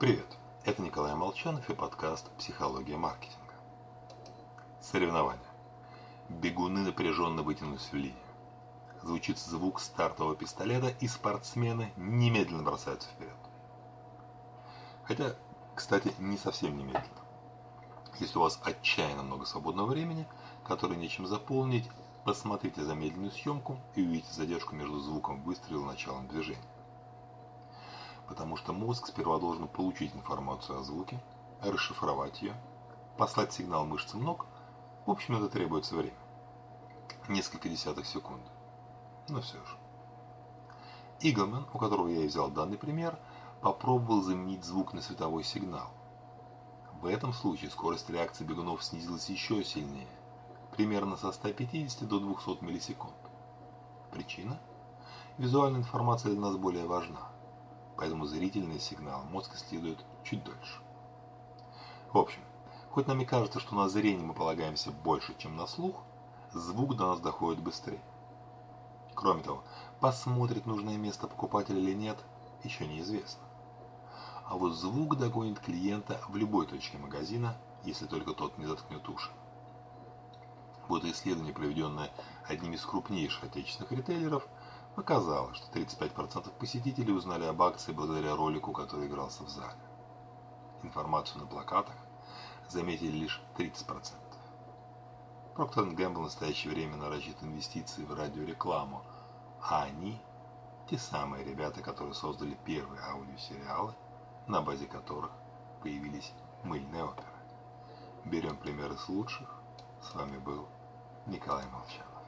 Привет, это Николай Молчанов и подкаст «Психология маркетинга». Соревнования. Бегуны напряженно вытянулись в линию. Звучит звук стартового пистолета, и спортсмены немедленно бросаются вперед. Хотя, кстати, не совсем немедленно. Если у вас отчаянно много свободного времени, которое нечем заполнить, посмотрите замедленную съемку и увидите задержку между звуком выстрела и началом движения потому что мозг сперва должен получить информацию о звуке, расшифровать ее, послать сигнал мышцам ног, в общем, это требуется время. Несколько десятых секунд. Но все же. Иглман, у которого я и взял данный пример, попробовал заменить звук на световой сигнал. В этом случае скорость реакции бегунов снизилась еще сильнее, примерно со 150 до 200 миллисекунд. Причина? Визуальная информация для нас более важна поэтому зрительный сигнал мозг исследует чуть дольше. В общем, хоть нам и кажется, что на зрение мы полагаемся больше, чем на слух, звук до нас доходит быстрее. Кроме того, посмотрит нужное место покупатель или нет, еще неизвестно. А вот звук догонит клиента в любой точке магазина, если только тот не заткнет уши. Вот исследование, проведенное одним из крупнейших отечественных ритейлеров – Оказалось, что 35% посетителей узнали об акции благодаря ролику, который игрался в зале. Информацию на плакатах заметили лишь 30%. Procter Gamble в настоящее время наращивает инвестиции в радиорекламу, а они – те самые ребята, которые создали первые аудиосериалы, на базе которых появились мыльные оперы. Берем примеры с лучших. С вами был Николай Молчан.